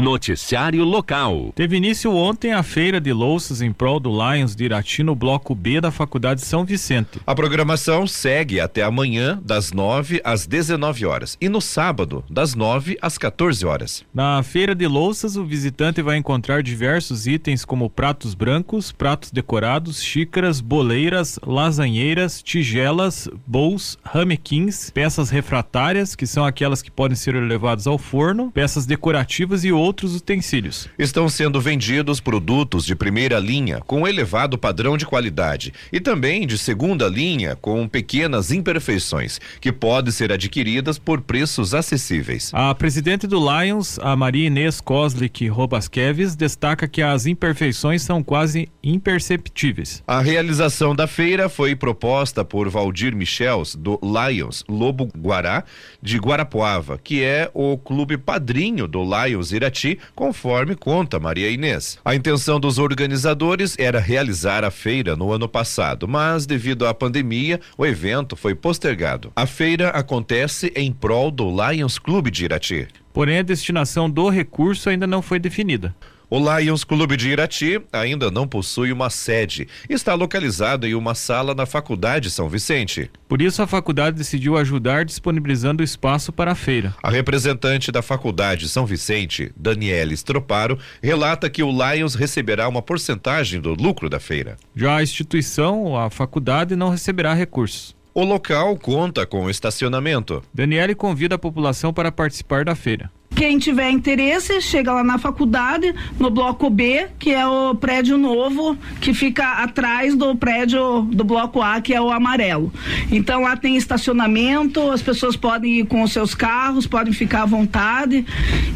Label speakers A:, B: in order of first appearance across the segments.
A: Noticiário local.
B: Teve início ontem a feira de louças em prol do Lions de Irati no bloco B da Faculdade São Vicente.
C: A programação segue até amanhã, das 9 às 19 horas, e no sábado, das 9 às 14 horas.
B: Na feira de louças, o visitante vai encontrar diversos itens como pratos brancos, pratos decorados, xícaras, boleiras, lasanheiras, tigelas, bowls, ramequins, peças refratárias, que são aquelas que podem ser levadas ao forno, peças decorativas e outros utensílios.
C: Estão sendo vendidos produtos de primeira linha com elevado padrão de qualidade e também de segunda linha com pequenas imperfeições que podem ser adquiridas por preços acessíveis.
B: A presidente do Lions, a Maria Inês Koslik Robaskeves, destaca que as imperfeições são quase imperceptíveis.
C: A realização da feira foi proposta por Valdir Michels do Lions Lobo Guará de Guarapuava, que é o clube padrinho do Lions Irati conforme conta Maria Inês. A intenção dos organizadores era realizar a feira no ano passado, mas devido à pandemia, o evento foi postergado. A feira acontece em prol do Lions Clube de Irati.
B: Porém, a destinação do recurso ainda não foi definida.
C: O Lions Clube de Irati ainda não possui uma sede. Está localizado em uma sala na Faculdade São Vicente.
B: Por isso, a faculdade decidiu ajudar disponibilizando espaço para a feira.
C: A representante da Faculdade São Vicente, Daniela Estroparo, relata que o Lions receberá uma porcentagem do lucro da feira.
B: Já a instituição, a faculdade, não receberá recursos.
C: O local conta com estacionamento.
B: Daniele convida a população para participar da feira.
D: Quem tiver interesse, chega lá na faculdade, no bloco B, que é o prédio novo, que fica atrás do prédio do bloco A, que é o amarelo. Então lá tem estacionamento, as pessoas podem ir com os seus carros, podem ficar à vontade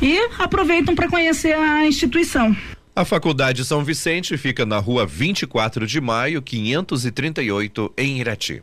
D: e aproveitam para conhecer a instituição.
C: A Faculdade São Vicente fica na rua 24 de maio, 538, em Irati.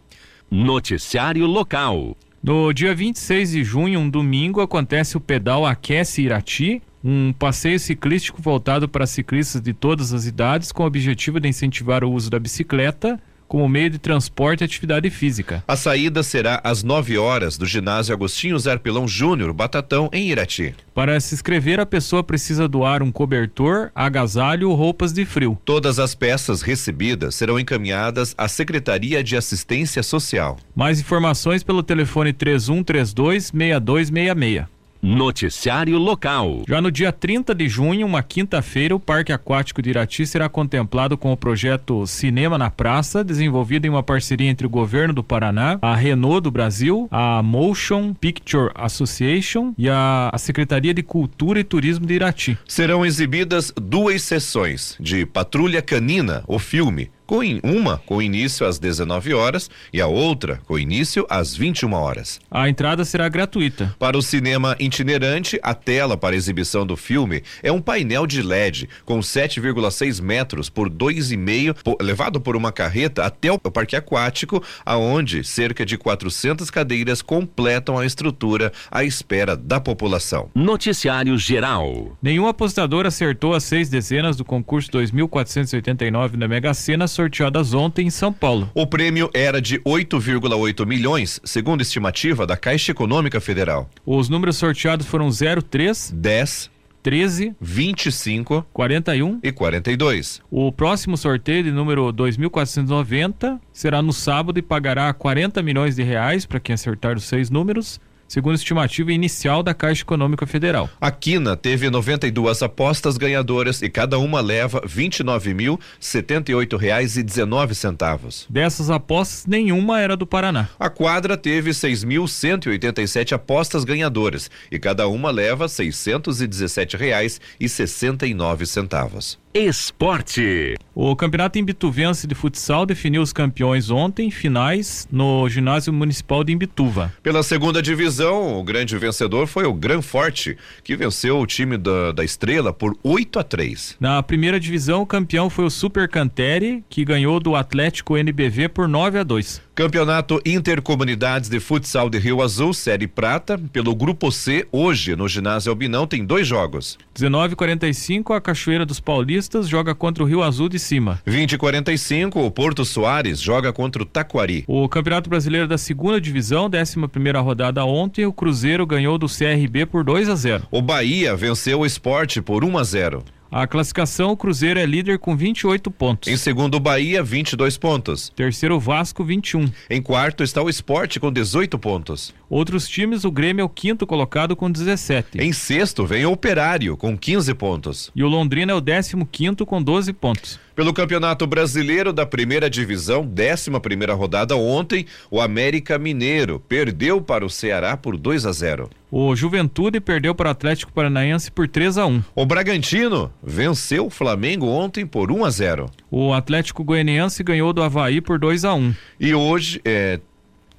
A: Noticiário local.
B: No dia 26 de junho, um domingo, acontece o pedal Aquece Irati, um passeio ciclístico voltado para ciclistas de todas as idades, com o objetivo de incentivar o uso da bicicleta como meio de transporte e atividade física.
C: A saída será às 9 horas do ginásio Agostinho Zarpelão Júnior, Batatão, em Irati.
B: Para se inscrever, a pessoa precisa doar um cobertor, agasalho ou roupas de frio.
C: Todas as peças recebidas serão encaminhadas à Secretaria de Assistência Social.
B: Mais informações pelo telefone 3132 6266.
A: Noticiário local.
B: Já no dia 30 de junho, uma quinta-feira, o Parque Aquático de Irati será contemplado com o projeto Cinema na Praça, desenvolvido em uma parceria entre o governo do Paraná, a Renault do Brasil, a Motion Picture Association e a, a Secretaria de Cultura e Turismo de Irati.
C: Serão exibidas duas sessões de Patrulha Canina, o filme, com uma com início às 19 horas e a outra com início às 21 horas.
B: A entrada será gratuita.
C: Para o cinema itinerante, a tela para exibição do filme é um painel de LED com 7,6 metros por 2,5, levado por uma carreta até o parque aquático, aonde cerca de 400 cadeiras completam a estrutura à espera da população.
A: Noticiário geral.
B: Nenhum apostador acertou as seis dezenas do concurso 2489 da Mega Sena sorteadas ontem em São Paulo.
C: O prêmio era de 8,8 milhões, segundo estimativa da Caixa Econômica Federal.
B: Os números sorteados foram 03,
C: 10,
B: 13,
C: 25,
B: 41
C: e 42.
B: O próximo sorteio de número 2490 será no sábado e pagará 40 milhões de reais para quem acertar os seis números segundo a estimativa inicial da Caixa Econômica Federal.
C: A Quina teve 92 apostas ganhadoras e cada uma leva R$ 29.078,19.
B: Dessas apostas, nenhuma era do Paraná.
C: A quadra teve 6.187 apostas ganhadoras e cada uma leva R$ 617,69.
A: Esporte.
B: O Campeonato Imbituvense de Futsal definiu os campeões ontem, finais, no Ginásio Municipal de Imbituva.
C: Pela segunda divisão, o grande vencedor foi o Gran Forte, que venceu o time da, da Estrela por 8 a 3.
B: Na primeira divisão, o campeão foi o Super Cantere, que ganhou do Atlético NBV por 9 a 2.
C: Campeonato Intercomunidades de Futsal de Rio Azul, Série Prata, pelo Grupo C, hoje no ginásio Albinão tem dois jogos.
B: 19:45 a Cachoeira dos Paulistas joga contra o Rio Azul de Cima.
C: 20 e 45 o Porto Soares joga contra o Taquari.
B: O Campeonato Brasileiro da Segunda Divisão, 11 primeira rodada ontem, o Cruzeiro ganhou do CRB por 2 a 0.
C: O Bahia venceu o Esporte por 1 a 0.
B: A classificação, o Cruzeiro é líder com 28 pontos.
C: Em segundo, o Bahia, 22 pontos.
B: Terceiro, o Vasco, 21.
C: Em quarto está o Esporte com 18 pontos.
B: Outros times, o Grêmio é o quinto colocado com 17.
C: Em sexto, vem o Operário com 15 pontos.
B: E o Londrina é o décimo quinto com 12 pontos.
C: Pelo Campeonato Brasileiro da Primeira Divisão, 11 primeira rodada ontem, o América Mineiro perdeu para o Ceará por 2 a 0.
B: O Juventude perdeu para o Atlético Paranaense por 3 a 1.
C: O Bragantino venceu o Flamengo ontem por 1 a 0.
B: O Atlético Goianiense ganhou do Havaí por 2 a 1.
C: E hoje é,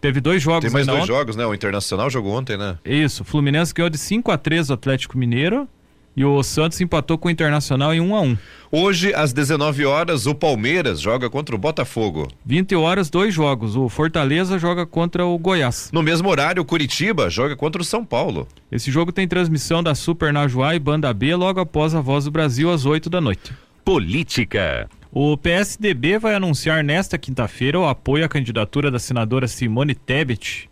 B: Teve dois jogos.
C: Tem mais dois
B: ontem.
C: jogos, né? O Internacional jogou ontem, né?
B: Isso. O Fluminense ganhou de 5 a 3 o Atlético Mineiro e o Santos empatou com o Internacional em 1 a 1.
C: Hoje, às 19 horas, o Palmeiras joga contra o Botafogo.
B: 20 horas, dois jogos. O Fortaleza joga contra o Goiás.
C: No mesmo horário, o Curitiba joga contra o São Paulo.
B: Esse jogo tem transmissão da Super Najuá e Banda B logo após a Voz do Brasil às 8 da noite.
A: Política.
B: O PSDB vai anunciar nesta quinta-feira o apoio à candidatura da senadora Simone Tebet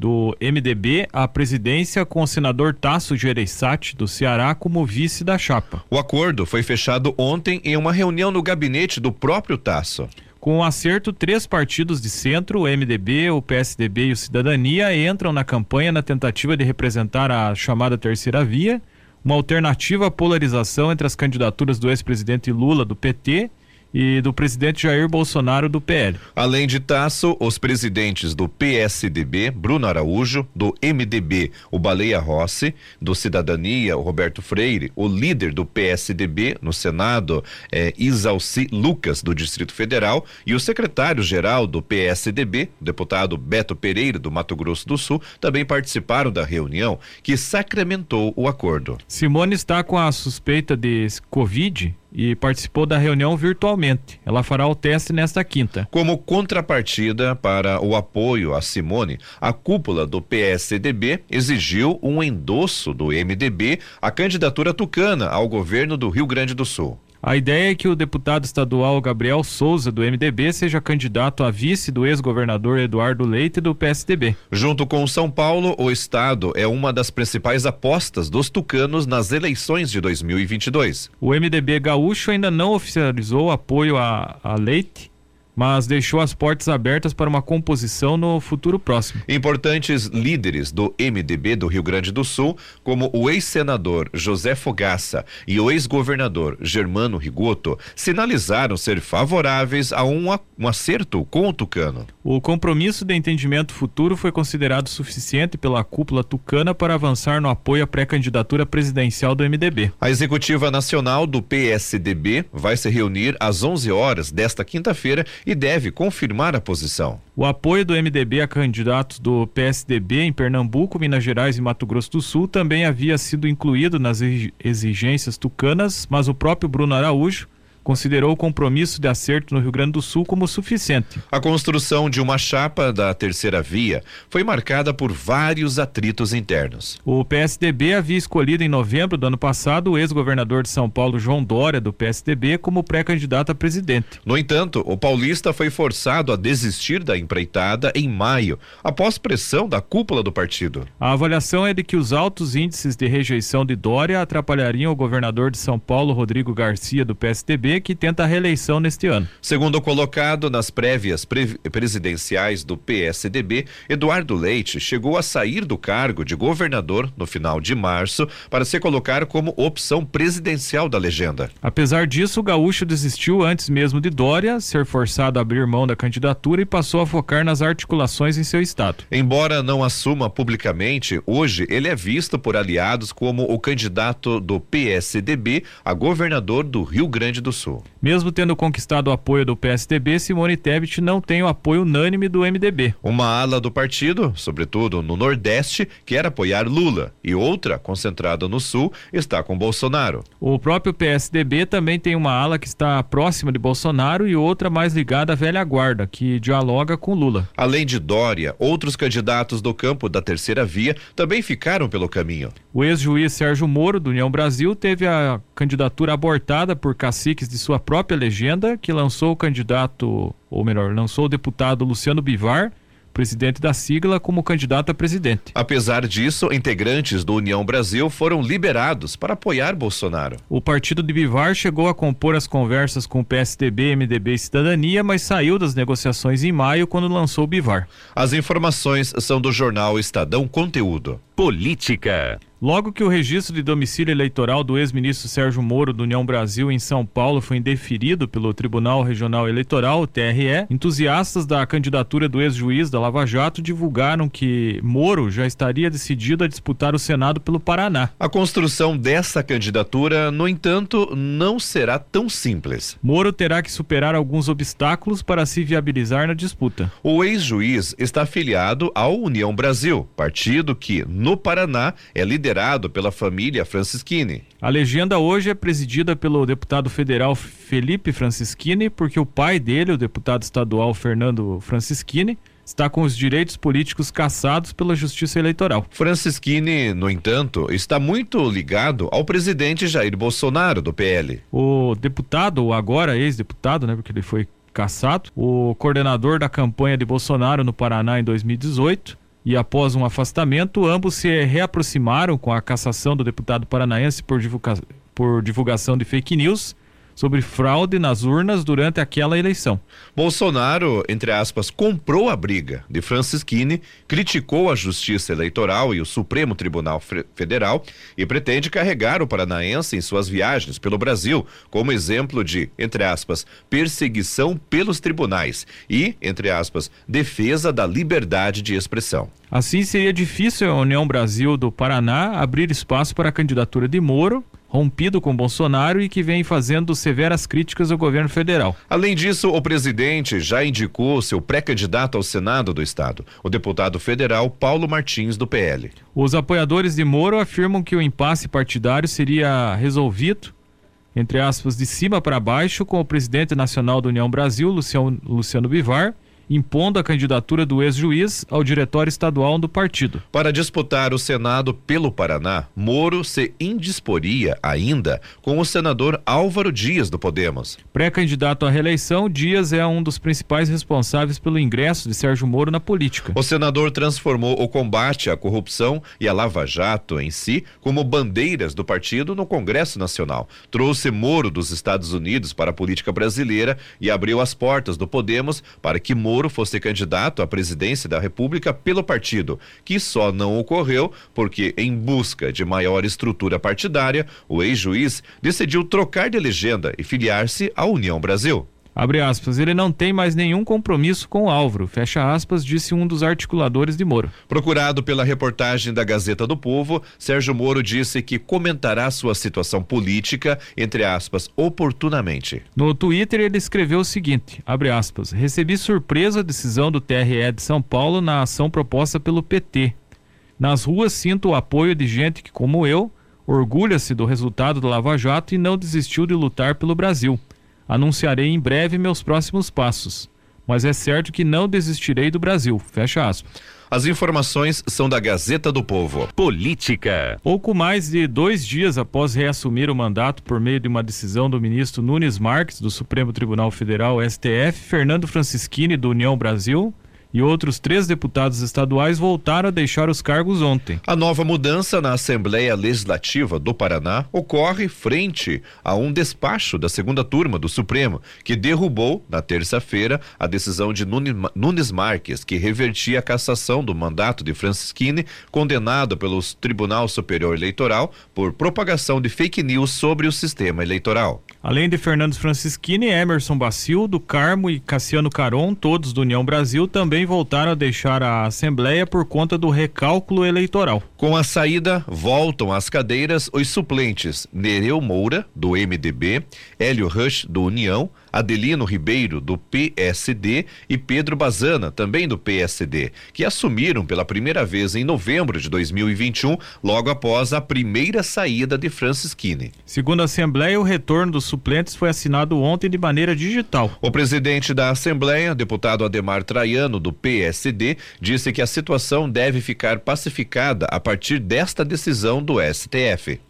B: do MDB à presidência com o senador Tasso Gereissati do Ceará como vice da chapa.
C: O acordo foi fechado ontem em uma reunião no gabinete do próprio Tasso.
B: Com o acerto, três partidos de centro, o MDB, o PSDB e o Cidadania, entram na campanha na tentativa de representar a chamada terceira via, uma alternativa à polarização entre as candidaturas do ex-presidente Lula do PT e do presidente Jair Bolsonaro do PL.
C: Além de Tasso, os presidentes do PSDB, Bruno Araújo, do MDB, o Baleia Rossi, do Cidadania, o Roberto Freire, o líder do PSDB no Senado, é, Isalci Lucas, do Distrito Federal, e o secretário-geral do PSDB, o deputado Beto Pereira, do Mato Grosso do Sul, também participaram da reunião que sacramentou o acordo.
B: Simone está com a suspeita de Covid e participou da reunião virtualmente. Ela fará o teste nesta quinta.
C: Como contrapartida para o apoio a Simone, a cúpula do PSDB exigiu um endosso do MDB à candidatura tucana ao governo do Rio Grande do Sul.
B: A ideia é que o deputado estadual Gabriel Souza, do MDB, seja candidato a vice do ex-governador Eduardo Leite, do PSDB.
C: Junto com São Paulo, o estado é uma das principais apostas dos tucanos nas eleições de 2022.
B: O MDB gaúcho ainda não oficializou apoio a, a Leite mas deixou as portas abertas para uma composição no futuro próximo.
C: Importantes líderes do MDB do Rio Grande do Sul, como o ex-senador José Fogaça e o ex-governador Germano Rigoto, sinalizaram ser favoráveis a um, um acerto com o Tucano.
B: O compromisso de entendimento futuro foi considerado suficiente pela cúpula tucana para avançar no apoio à pré-candidatura presidencial do MDB.
C: A executiva nacional do PSDB vai se reunir às 11 horas desta quinta-feira e deve confirmar a posição.
B: O apoio do MDB a candidatos do PSDB em Pernambuco, Minas Gerais e Mato Grosso do Sul também havia sido incluído nas exigências tucanas, mas o próprio Bruno Araújo considerou o compromisso de acerto no Rio Grande do Sul como suficiente.
C: A construção de uma chapa da terceira via foi marcada por vários atritos internos.
B: O PSDB havia escolhido em novembro do ano passado o ex-governador de São Paulo, João Dória, do PSDB, como pré-candidato a presidente.
C: No entanto, o paulista foi forçado a desistir da empreitada em maio, após pressão da cúpula do partido.
B: A avaliação é de que os altos índices de rejeição de Dória atrapalhariam o governador de São Paulo, Rodrigo Garcia, do PSDB, que tenta a reeleição neste ano.
C: Segundo colocado nas prévias pre presidenciais do PSDB, Eduardo Leite chegou a sair do cargo de governador no final de março para se colocar como opção presidencial da legenda.
B: Apesar disso, o gaúcho desistiu antes mesmo de Dória ser forçado a abrir mão da candidatura e passou a focar nas articulações em seu estado.
C: Embora não assuma publicamente, hoje ele é visto por aliados como o candidato do PSDB a governador do Rio Grande do Sul. Sul.
B: Mesmo tendo conquistado o apoio do PSDB, Simone Tebet não tem o apoio unânime do MDB.
C: Uma ala do partido, sobretudo no Nordeste, quer apoiar Lula e outra, concentrada no Sul, está com Bolsonaro.
B: O próprio PSDB também tem uma ala que está próxima de Bolsonaro e outra mais ligada à velha guarda, que dialoga com Lula.
C: Além de Dória, outros candidatos do campo da terceira via também ficaram pelo caminho.
B: O ex-juiz Sérgio Moro, do União Brasil, teve a candidatura abortada por caciques de sua própria legenda, que lançou o candidato, ou melhor, lançou o deputado Luciano Bivar, presidente da sigla, como candidato a presidente.
C: Apesar disso, integrantes do União Brasil foram liberados para apoiar Bolsonaro.
B: O partido de Bivar chegou a compor as conversas com o PSDB, MDB e Cidadania, mas saiu das negociações em maio quando lançou o Bivar.
C: As informações são do jornal Estadão Conteúdo.
A: Política.
B: Logo que o registro de domicílio eleitoral do ex-ministro Sérgio Moro do União Brasil em São Paulo foi indeferido pelo Tribunal Regional Eleitoral, o TRE, entusiastas da candidatura do ex-juiz da Lava Jato divulgaram que Moro já estaria decidido a disputar o Senado pelo Paraná.
C: A construção dessa candidatura, no entanto, não será tão simples.
B: Moro terá que superar alguns obstáculos para se viabilizar na disputa.
C: O ex-juiz está afiliado ao União Brasil, partido que, no Paraná, é liderado pela família Francischini.
B: A legenda hoje é presidida pelo deputado federal Felipe Francischini, porque o pai dele, o deputado estadual Fernando Francischini, está com os direitos políticos cassados pela Justiça Eleitoral.
C: Francischini, no entanto, está muito ligado ao presidente Jair Bolsonaro, do PL.
B: O deputado, ou agora ex-deputado, né, porque ele foi cassado, o coordenador da campanha de Bolsonaro no Paraná em 2018, e após um afastamento, ambos se reaproximaram com a cassação do deputado paranaense por, divulga por divulgação de fake news sobre fraude nas urnas durante aquela eleição.
C: Bolsonaro, entre aspas, comprou a briga de Francisquini, criticou a Justiça Eleitoral e o Supremo Tribunal Federal e pretende carregar o paranaense em suas viagens pelo Brasil como exemplo de, entre aspas, perseguição pelos tribunais e, entre aspas, defesa da liberdade de expressão.
B: Assim seria difícil a União Brasil do Paraná abrir espaço para a candidatura de Moro rompido com Bolsonaro e que vem fazendo severas críticas ao governo federal.
C: Além disso, o presidente já indicou seu pré-candidato ao Senado do Estado, o deputado federal Paulo Martins, do PL.
B: Os apoiadores de Moro afirmam que o impasse partidário seria resolvido, entre aspas, de cima para baixo, com o presidente nacional da União Brasil, Luciano, Luciano Bivar impondo a candidatura do ex-juiz ao diretório estadual do partido.
C: Para disputar o Senado pelo Paraná, Moro se indisporia ainda com o senador Álvaro Dias do Podemos.
B: Pré-candidato à reeleição, Dias é um dos principais responsáveis pelo ingresso de Sérgio Moro na política.
C: O senador transformou o combate à corrupção e a Lava Jato em si como bandeiras do partido no Congresso Nacional. Trouxe Moro dos Estados Unidos para a política brasileira e abriu as portas do Podemos para que Moro Moro fosse candidato à presidência da República pelo partido, que só não ocorreu porque, em busca de maior estrutura partidária, o ex-juiz decidiu trocar de legenda e filiar-se à União Brasil.
B: Abre aspas, ele não tem mais nenhum compromisso com o Álvaro, fecha aspas, disse um dos articuladores de Moro.
C: Procurado pela reportagem da Gazeta do Povo, Sérgio Moro disse que comentará sua situação política, entre aspas, oportunamente.
B: No Twitter ele escreveu o seguinte, abre aspas, recebi surpresa a decisão do TRE de São Paulo na ação proposta pelo PT. Nas ruas sinto o apoio de gente que, como eu, orgulha-se do resultado do Lava Jato e não desistiu de lutar pelo Brasil. Anunciarei em breve meus próximos passos, mas é certo que não desistirei do Brasil. Fecha aspas.
C: As informações são da Gazeta do Povo.
A: Política.
B: Pouco mais de dois dias após reassumir o mandato por meio de uma decisão do ministro Nunes Marques, do Supremo Tribunal Federal, STF, Fernando Francischini, do União Brasil, e outros três deputados estaduais voltaram a deixar os cargos ontem.
C: A nova mudança na Assembleia Legislativa do Paraná ocorre frente a um despacho da segunda turma do Supremo, que derrubou, na terça-feira, a decisão de Nunes Marques, que revertia a cassação do mandato de Francisquini, condenado pelo Tribunal Superior Eleitoral por propagação de fake news sobre o sistema eleitoral.
B: Além de Fernandes Francischini, Emerson Bacil, do Carmo e Cassiano Caron, todos do União Brasil, também voltaram a deixar a Assembleia por conta do recálculo eleitoral.
C: Com a saída, voltam às cadeiras os suplentes Nereu Moura, do MDB, Hélio Rush, do União, Adelino Ribeiro, do PSD, e Pedro Bazana, também do PSD, que assumiram pela primeira vez em novembro de 2021, logo após a primeira saída de Francisquini.
B: Segundo a Assembleia, o retorno dos suplentes foi assinado ontem de maneira digital.
C: O presidente da Assembleia, deputado Ademar Traiano, do PSD, disse que a situação deve ficar pacificada a partir desta decisão do STF.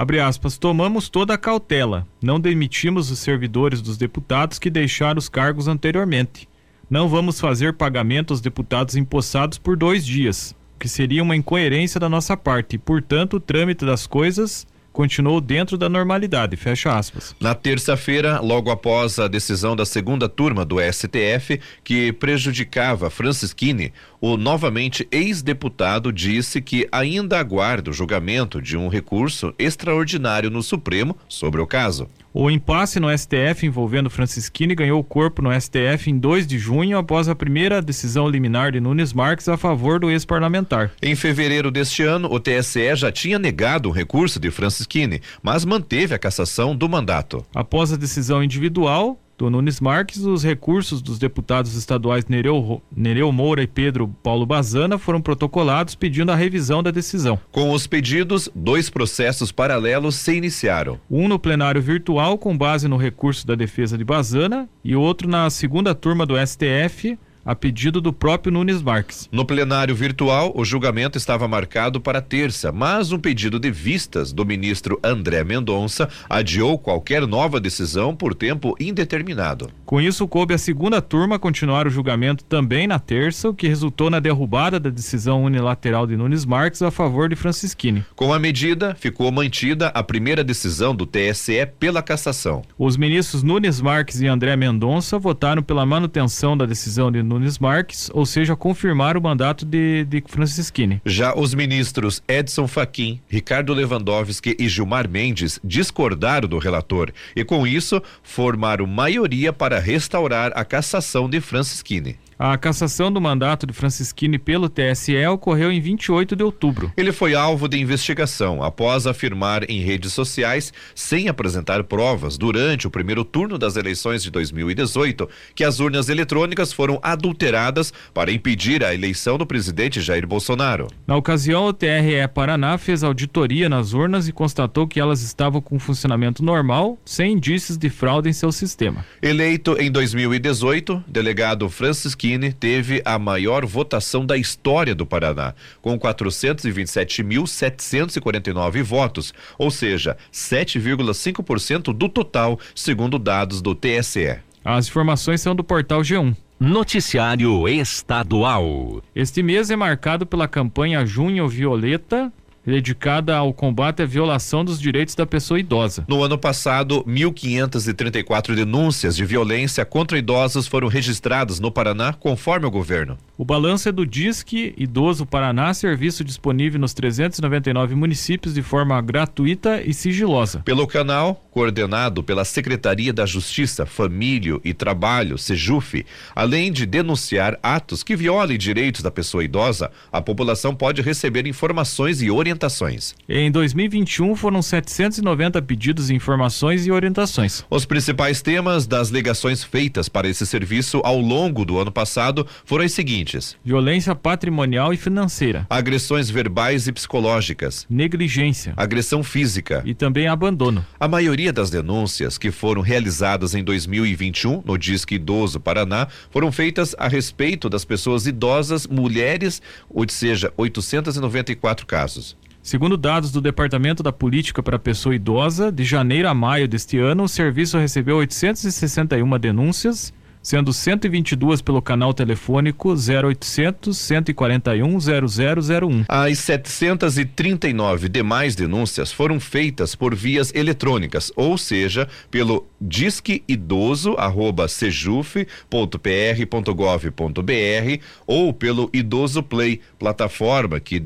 B: Abre aspas, tomamos toda a cautela. Não demitimos os servidores dos deputados que deixaram os cargos anteriormente. Não vamos fazer pagamento aos deputados empossados por dois dias, que seria uma incoerência da nossa parte. Portanto, o trâmite das coisas continuou dentro da normalidade. Fecha aspas.
C: Na terça-feira, logo após a decisão da segunda turma do STF, que prejudicava Francisquini, o novamente ex-deputado disse que ainda aguarda o julgamento de um recurso extraordinário no Supremo sobre o caso.
B: O impasse no STF envolvendo Francisquini ganhou corpo no STF em 2 de junho após a primeira decisão liminar de Nunes Marques a favor do ex-parlamentar.
C: Em fevereiro deste ano, o TSE já tinha negado o recurso de Francisquini, mas manteve a cassação do mandato.
B: Após a decisão individual, do Nunes Marques, os recursos dos deputados estaduais Nereu, Nereu Moura e Pedro Paulo Bazana foram protocolados pedindo a revisão da decisão.
C: Com os pedidos, dois processos paralelos se iniciaram.
B: Um no plenário virtual, com base no recurso da defesa de Bazana, e outro na segunda turma do STF, a pedido do próprio Nunes Marques.
C: No plenário virtual, o julgamento estava marcado para terça, mas um pedido de vistas do ministro André Mendonça adiou qualquer nova decisão por tempo indeterminado.
B: Com isso, coube a segunda turma continuar o julgamento também na terça, o que resultou na derrubada da decisão unilateral de Nunes Marques a favor de Francisquini.
C: Com a medida, ficou mantida a primeira decisão do TSE pela cassação.
B: Os ministros Nunes Marques e André Mendonça votaram pela manutenção da decisão de Nunes Marques, ou seja, confirmar o mandato de, de Francisquini.
C: Já os ministros Edson Fachin, Ricardo Lewandowski e Gilmar Mendes discordaram do relator e, com isso, formaram maioria para restaurar a cassação de Francisquini.
B: A cassação do mandato de Francisquini pelo TSE ocorreu em 28 de outubro.
C: Ele foi alvo de investigação após afirmar em redes sociais, sem apresentar provas, durante o primeiro turno das eleições de 2018, que as urnas eletrônicas foram adulteradas para impedir a eleição do presidente Jair Bolsonaro.
B: Na ocasião, o TRE Paraná fez auditoria nas urnas e constatou que elas estavam com funcionamento normal, sem indícios de fraude em seu sistema.
C: Eleito em 2018, delegado Francisquini teve a maior votação da história do Paraná, com 427.749 votos, ou seja, 7,5% do total, segundo dados do TSE.
B: As informações são do portal G1.
A: Noticiário Estadual.
B: Este mês é marcado pela campanha Junho Violeta, dedicada ao combate à violação dos direitos da pessoa idosa.
C: No ano passado, 1.534 denúncias de violência contra idosos foram registradas no Paraná, conforme o governo.
B: O balanço é do Disque Idoso Paraná, serviço disponível nos 399 municípios de forma gratuita e sigilosa.
C: Pelo canal, coordenado pela Secretaria da Justiça, Família e Trabalho, SEJUF, além de denunciar atos que violem direitos da pessoa idosa, a população pode receber informações e orientações orientações.
B: Em 2021 foram 790 pedidos de informações e orientações.
C: Os principais temas das ligações feitas para esse serviço ao longo do ano passado foram os seguintes:
B: violência patrimonial e financeira,
C: agressões verbais e psicológicas,
B: negligência,
C: agressão física
B: e também abandono.
C: A maioria das denúncias que foram realizadas em 2021 no Disque Idoso Paraná foram feitas a respeito das pessoas idosas, mulheres, ou seja, 894 casos.
B: Segundo dados do Departamento da Política para a Pessoa Idosa, de janeiro a maio deste ano, o serviço recebeu 861 denúncias, sendo 122 pelo canal telefônico 0800 141 0001.
C: As 739 demais denúncias foram feitas por vias eletrônicas, ou seja, pelo disque idoso arroba sejuf.pr.gov.br ou pelo Idoso Play, plataforma que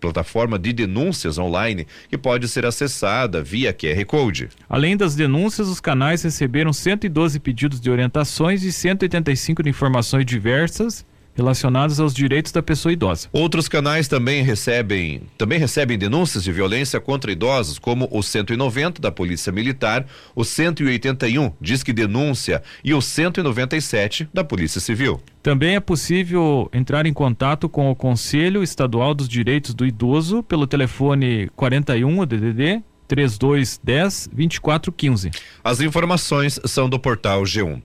C: plataforma de denúncias online que pode ser acessada via QR Code.
B: Além das denúncias, os canais receberam 112 pedidos de orientações e 185 de informações diversas relacionados aos direitos da pessoa idosa.
C: Outros canais também recebem, também recebem denúncias de violência contra idosos, como o 190 da Polícia Militar, o 181 diz que denúncia e o 197 da Polícia Civil.
B: Também é possível entrar em contato com o Conselho Estadual dos Direitos do Idoso pelo telefone 41 DDD 3210 2415.
C: As informações são do portal G1.